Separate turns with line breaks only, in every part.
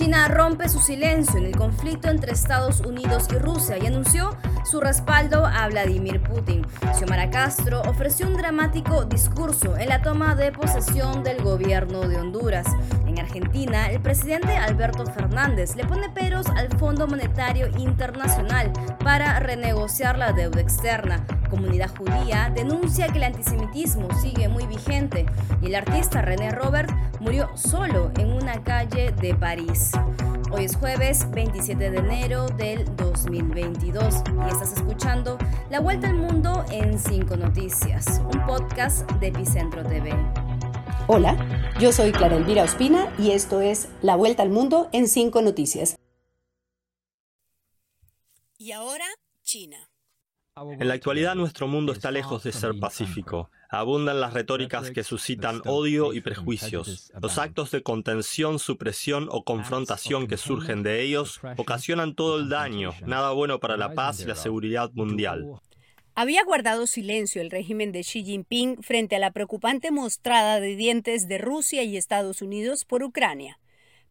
China rompe su silencio en el conflicto entre Estados Unidos y Rusia y anunció su respaldo a Vladimir Putin. Xiomara Castro ofreció un dramático discurso en la toma de posesión del gobierno de Honduras. En Argentina, el presidente Alberto Fernández le pone peros al Fondo Monetario Internacional para renegociar la deuda externa. Comunidad judía denuncia que el antisemitismo sigue muy vigente y el artista René Robert murió solo en una calle de París. Hoy es jueves 27 de enero del 2022 y estás escuchando La Vuelta al Mundo en 5 Noticias, un podcast de Epicentro TV.
Hola, yo soy Clara Elvira Ospina y esto es La Vuelta al Mundo en 5 Noticias.
Y ahora, China.
En la actualidad nuestro mundo está lejos de ser pacífico. Abundan las retóricas que suscitan odio y prejuicios. Los actos de contención, supresión o confrontación que surgen de ellos ocasionan todo el daño, nada bueno para la paz y la seguridad mundial.
Había guardado silencio el régimen de Xi Jinping frente a la preocupante mostrada de dientes de Rusia y Estados Unidos por Ucrania.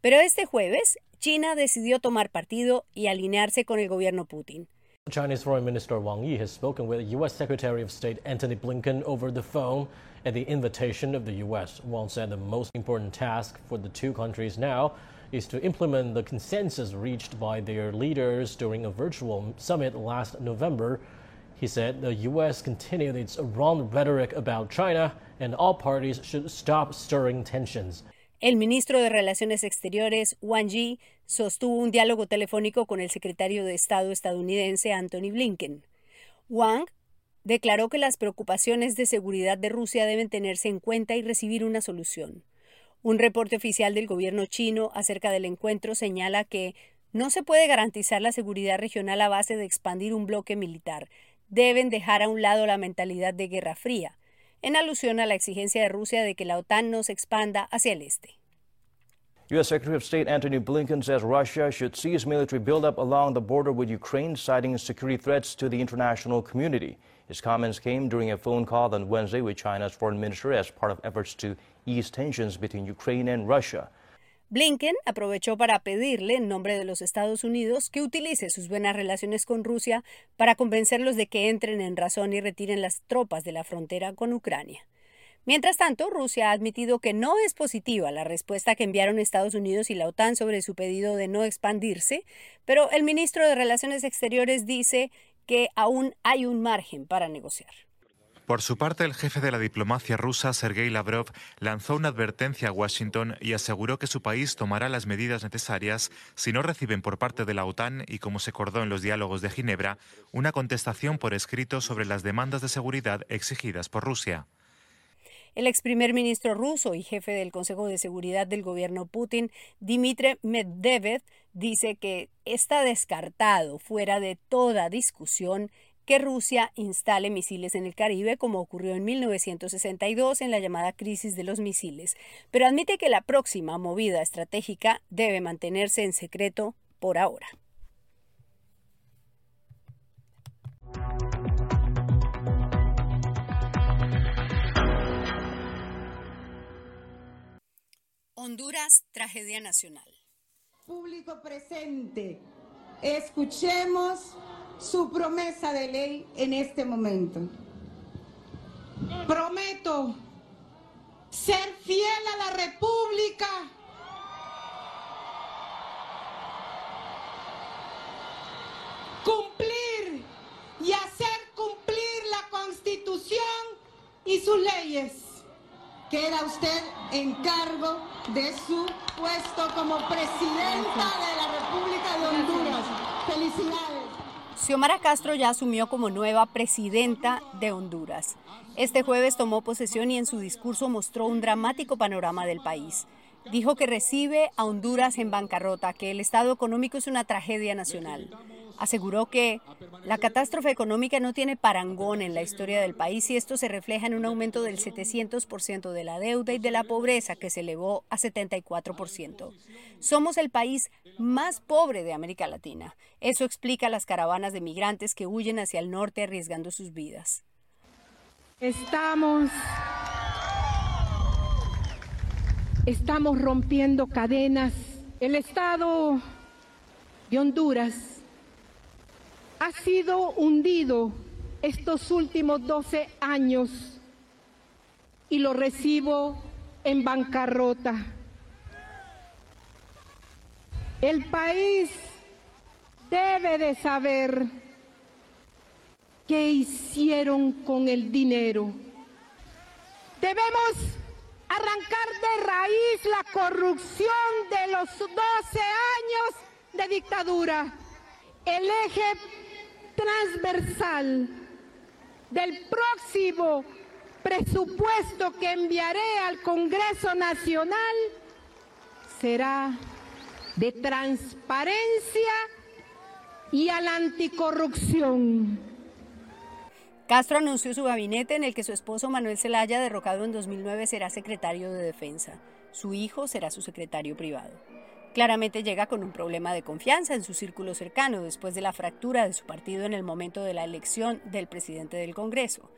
Pero este jueves, China decidió tomar partido y alinearse con el gobierno Putin.
Chinese Foreign Minister Wang Yi has spoken with U.S. Secretary of State Antony Blinken over the phone at the invitation of the U.S. Wang said the most important task for the two countries now is to implement the consensus reached by their leaders during a virtual summit last November. He said the U.S. continued its wrong rhetoric about China and all parties should stop stirring tensions.
El ministro de Relaciones Exteriores, Wang Yi, sostuvo un diálogo telefónico con el secretario de Estado estadounidense Anthony Blinken. Wang declaró que las preocupaciones de seguridad de Rusia deben tenerse en cuenta y recibir una solución. Un reporte oficial del gobierno chino acerca del encuentro señala que no se puede garantizar la seguridad regional a base de expandir un bloque militar. Deben dejar a un lado la mentalidad de Guerra Fría en alusión a la exigencia de Rusia de que la OTAN no se expanda hacia el este.
U.S. Secretary of State Antony Blinken says Russia should cease military buildup along the border with Ukraine, citing security threats to the international community. His comments came during a phone call on Wednesday with China's foreign minister as part of efforts to ease tensions between Ukraine and Russia.
Blinken aprovechó para pedirle, en nombre de los Estados Unidos, que utilice sus buenas relaciones con Rusia para convencerlos de que entren en razón y retiren las tropas de la frontera con Ucrania. Mientras tanto, Rusia ha admitido que no es positiva la respuesta que enviaron Estados Unidos y la OTAN sobre su pedido de no expandirse, pero el ministro de Relaciones Exteriores dice que aún hay un margen para negociar.
Por su parte, el jefe de la diplomacia rusa, Sergei Lavrov, lanzó una advertencia a Washington y aseguró que su país tomará las medidas necesarias si no reciben por parte de la OTAN y, como se acordó en los diálogos de Ginebra, una contestación por escrito sobre las demandas de seguridad exigidas por Rusia.
El ex primer ministro ruso y jefe del Consejo de Seguridad del gobierno Putin, Dmitry Medvedev, dice que está descartado, fuera de toda discusión, que Rusia instale misiles en el Caribe, como ocurrió en 1962 en la llamada crisis de los misiles, pero admite que la próxima movida estratégica debe mantenerse en secreto por ahora. Honduras, tragedia nacional.
Público presente, escuchemos su promesa de ley en este momento. Prometo ser fiel a la República. Cumplir y hacer cumplir la Constitución y sus leyes. Queda usted en cargo de su puesto como presidenta de la República de Honduras. Felicidades.
Xiomara Castro ya asumió como nueva presidenta de Honduras. Este jueves tomó posesión y en su discurso mostró un dramático panorama del país. Dijo que recibe a Honduras en bancarrota, que el estado económico es una tragedia nacional. Aseguró que la catástrofe económica no tiene parangón en la historia del país y esto se refleja en un aumento del 700% de la deuda y de la pobreza que se elevó a 74%. Somos el país más pobre de América Latina. Eso explica las caravanas de migrantes que huyen hacia el norte arriesgando sus vidas.
Estamos estamos rompiendo cadenas El Estado de Honduras ha sido hundido estos últimos 12 años y lo recibo en bancarrota. El país debe de saber qué hicieron con el dinero. Debemos arrancar de raíz la corrupción de los 12 años de dictadura. El eje transversal del próximo presupuesto que enviaré al Congreso Nacional será de transparencia y a la anticorrupción.
Castro anunció su gabinete en el que su esposo Manuel Zelaya, derrocado en 2009, será secretario de Defensa. Su hijo será su secretario privado. Claramente llega con un problema de confianza en su círculo cercano después de la fractura de su partido en el momento de la elección del presidente del Congreso.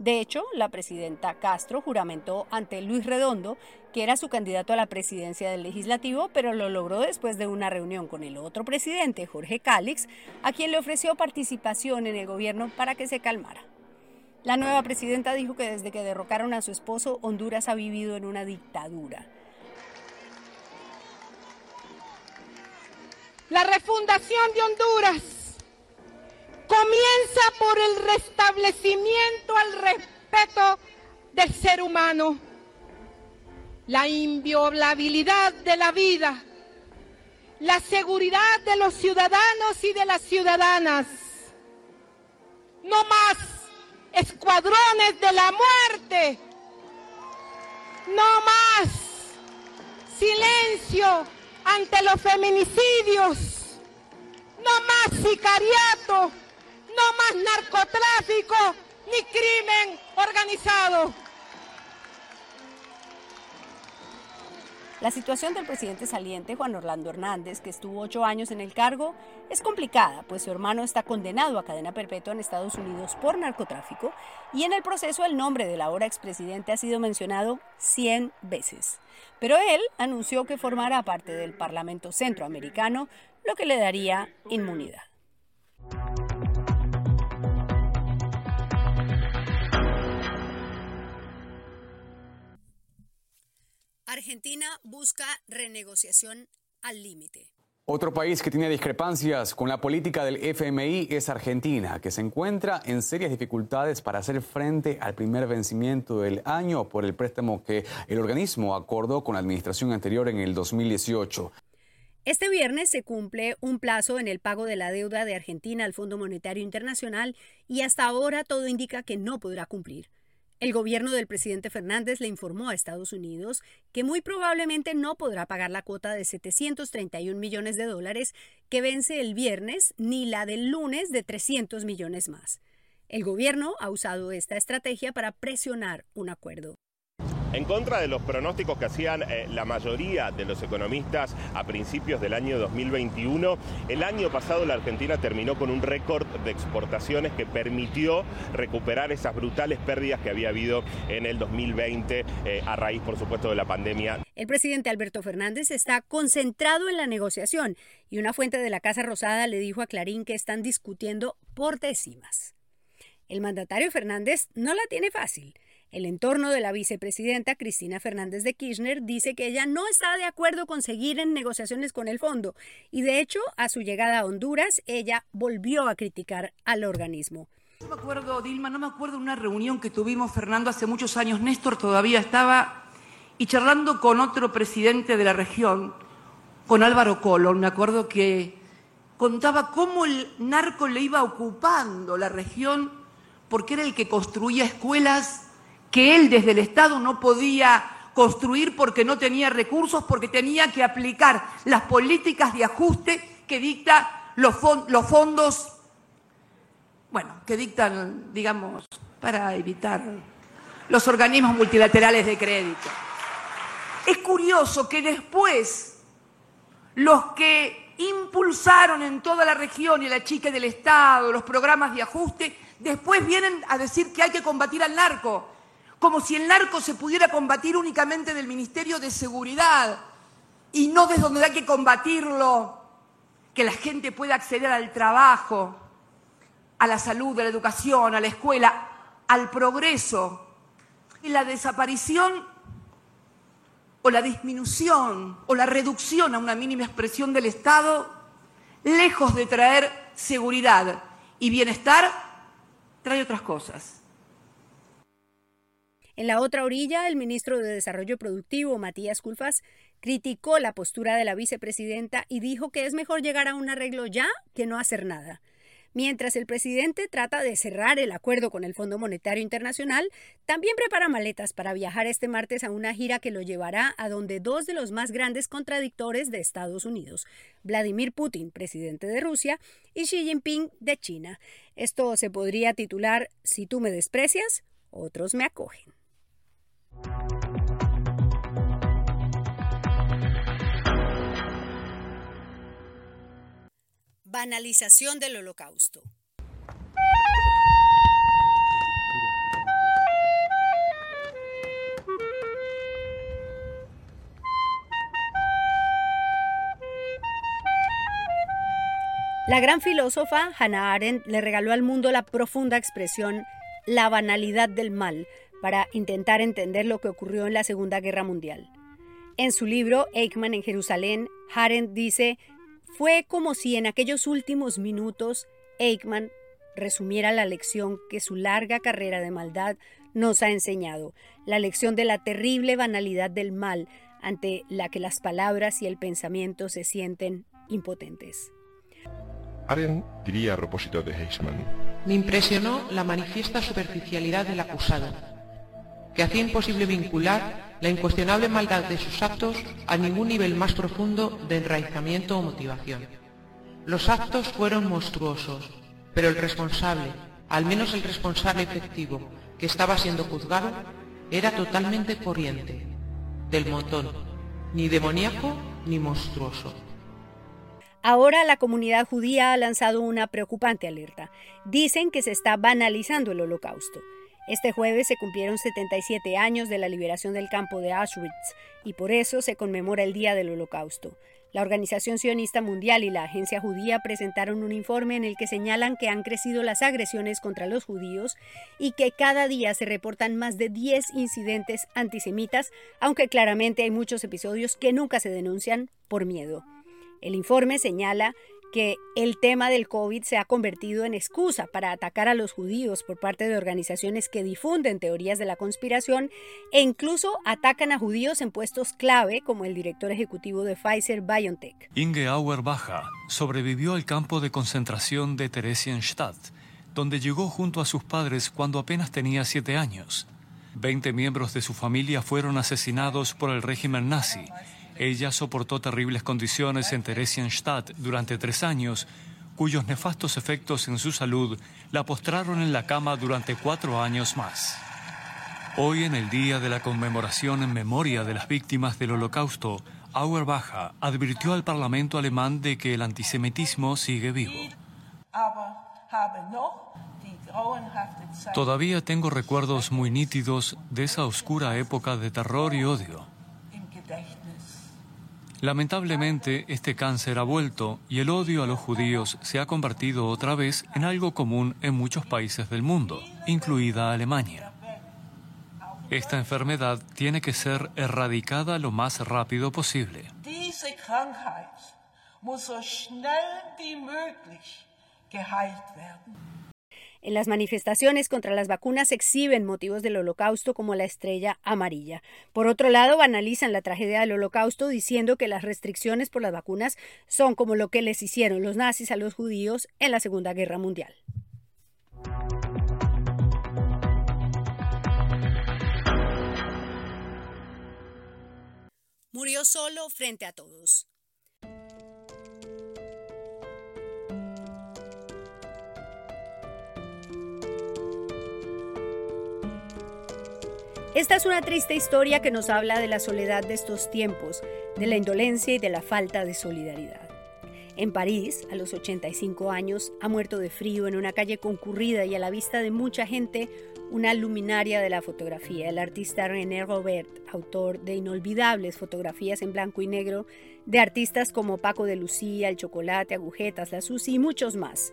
De hecho, la presidenta Castro juramentó ante Luis Redondo que era su candidato a la presidencia del legislativo, pero lo logró después de una reunión con el otro presidente, Jorge Cálix, a quien le ofreció participación en el gobierno para que se calmara. La nueva presidenta dijo que desde que derrocaron a su esposo, Honduras ha vivido en una dictadura.
La refundación de Honduras comienza por el restablecimiento al respeto del ser humano, la inviolabilidad de la vida, la seguridad de los ciudadanos y de las ciudadanas. No más escuadrones de la muerte. No más silencio ante los feminicidios. No más sicariato no más narcotráfico ni crimen organizado.
La situación del presidente saliente Juan Orlando Hernández, que estuvo ocho años en el cargo, es complicada, pues su hermano está condenado a cadena perpetua en Estados Unidos por narcotráfico y en el proceso el nombre del ahora expresidente ha sido mencionado 100 veces. Pero él anunció que formará parte del Parlamento Centroamericano, lo que le daría inmunidad. Argentina busca renegociación al límite.
Otro país que tiene discrepancias con la política del FMI es Argentina, que se encuentra en serias dificultades para hacer frente al primer vencimiento del año por el préstamo que el organismo acordó con la administración anterior en el 2018.
Este viernes se cumple un plazo en el pago de la deuda de Argentina al Fondo Monetario Internacional y hasta ahora todo indica que no podrá cumplir. El gobierno del presidente Fernández le informó a Estados Unidos que muy probablemente no podrá pagar la cuota de 731 millones de dólares que vence el viernes ni la del lunes de 300 millones más. El gobierno ha usado esta estrategia para presionar un acuerdo.
En contra de los pronósticos que hacían eh, la mayoría de los economistas a principios del año 2021, el año pasado la Argentina terminó con un récord de exportaciones que permitió recuperar esas brutales pérdidas que había habido en el 2020 eh, a raíz, por supuesto, de la pandemia.
El presidente Alberto Fernández está concentrado en la negociación y una fuente de la Casa Rosada le dijo a Clarín que están discutiendo por décimas. El mandatario Fernández no la tiene fácil. El entorno de la vicepresidenta Cristina Fernández de Kirchner dice que ella no está de acuerdo con seguir en negociaciones con el fondo y de hecho a su llegada a Honduras ella volvió a criticar al organismo.
No me acuerdo, Dilma, no me acuerdo una reunión que tuvimos, Fernando, hace muchos años. Néstor todavía estaba y charlando con otro presidente de la región, con Álvaro Colón, me acuerdo que contaba cómo el narco le iba ocupando la región porque era el que construía escuelas que él desde el Estado no podía construir porque no tenía recursos, porque tenía que aplicar las políticas de ajuste que dictan los, los fondos, bueno, que dictan, digamos, para evitar los organismos multilaterales de crédito. Es curioso que después los que impulsaron en toda la región y la chica del Estado los programas de ajuste, después vienen a decir que hay que combatir al narco como si el narco se pudiera combatir únicamente del Ministerio de Seguridad. y no desde donde hay que combatirlo, que la gente pueda acceder al trabajo, a la salud, a la educación, a la escuela, al progreso. Y la desaparición o la disminución o la reducción a una mínima expresión del Estado, lejos de traer seguridad y bienestar, trae otras cosas.
En la otra orilla, el ministro de Desarrollo Productivo, Matías Culfas, criticó la postura de la vicepresidenta y dijo que es mejor llegar a un arreglo ya que no hacer nada. Mientras el presidente trata de cerrar el acuerdo con el Fondo Monetario Internacional, también prepara maletas para viajar este martes a una gira que lo llevará a donde dos de los más grandes contradictores de Estados Unidos, Vladimir Putin, presidente de Rusia, y Xi Jinping de China. Esto se podría titular Si tú me desprecias, otros me acogen. Banalización del holocausto. La gran filósofa Hannah Arendt le regaló al mundo la profunda expresión la banalidad del mal para intentar entender lo que ocurrió en la Segunda Guerra Mundial. En su libro Eichmann en Jerusalén, Arendt dice fue como si en aquellos últimos minutos Eichmann resumiera la lección que su larga carrera de maldad nos ha enseñado, la lección de la terrible banalidad del mal ante la que las palabras y el pensamiento se sienten impotentes.
Aren diría a propósito de Eichmann.
Me impresionó la manifiesta superficialidad del acusado, que hacía imposible vincular la incuestionable maldad de sus actos a ningún nivel más profundo de enraizamiento o motivación. Los actos fueron monstruosos, pero el responsable, al menos el responsable efectivo que estaba siendo juzgado, era totalmente corriente, del montón, ni demoníaco ni monstruoso.
Ahora la comunidad judía ha lanzado una preocupante alerta. Dicen que se está banalizando el holocausto. Este jueves se cumplieron 77 años de la liberación del campo de Auschwitz y por eso se conmemora el Día del Holocausto. La Organización Sionista Mundial y la Agencia Judía presentaron un informe en el que señalan que han crecido las agresiones contra los judíos y que cada día se reportan más de 10 incidentes antisemitas, aunque claramente hay muchos episodios que nunca se denuncian por miedo. El informe señala que el tema del COVID se ha convertido en excusa para atacar a los judíos por parte de organizaciones que difunden teorías de la conspiración e incluso atacan a judíos en puestos clave como el director ejecutivo de Pfizer BioNTech.
Inge Auerbacher sobrevivió al campo de concentración de Theresienstadt, donde llegó junto a sus padres cuando apenas tenía siete años. Veinte miembros de su familia fueron asesinados por el régimen nazi ella soportó terribles condiciones en Theresienstadt durante tres años, cuyos nefastos efectos en su salud la postraron en la cama durante cuatro años más. Hoy, en el día de la conmemoración en memoria de las víctimas del Holocausto, Auerbach advirtió al Parlamento alemán de que el antisemitismo sigue vivo. Todavía tengo recuerdos muy nítidos de esa oscura época de terror y odio. Lamentablemente, este cáncer ha vuelto y el odio a los judíos se ha convertido otra vez en algo común en muchos países del mundo, incluida Alemania. Esta enfermedad tiene que ser erradicada lo más rápido posible.
En las manifestaciones contra las vacunas exhiben motivos del holocausto como la estrella amarilla. Por otro lado, banalizan la tragedia del holocausto diciendo que las restricciones por las vacunas son como lo que les hicieron los nazis a los judíos en la Segunda Guerra Mundial. Murió solo frente a todos. Esta es una triste historia que nos habla de la soledad de estos tiempos, de la indolencia y de la falta de solidaridad. En París, a los 85 años, ha muerto de frío en una calle concurrida y a la vista de mucha gente, una luminaria de la fotografía, el artista René Robert, autor de inolvidables fotografías en blanco y negro de artistas como Paco de Lucía, El Chocolate, Agujetas, La Susi y muchos más.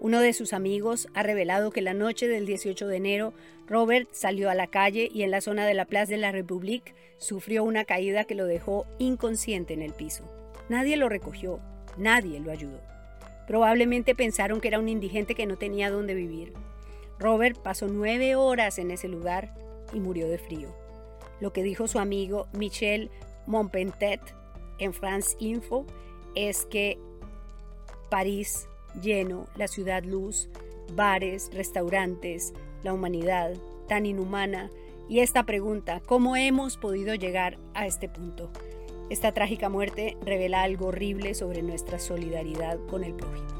Uno de sus amigos ha revelado que la noche del 18 de enero, Robert salió a la calle y en la zona de la Plaza de la République sufrió una caída que lo dejó inconsciente en el piso. Nadie lo recogió, nadie lo ayudó. Probablemente pensaron que era un indigente que no tenía dónde vivir. Robert pasó nueve horas en ese lugar y murió de frío. Lo que dijo su amigo Michel Monpentet en France Info es que París lleno, la ciudad luz, bares, restaurantes, la humanidad tan inhumana y esta pregunta, ¿cómo hemos podido llegar a este punto? Esta trágica muerte revela algo horrible sobre nuestra solidaridad con el prójimo.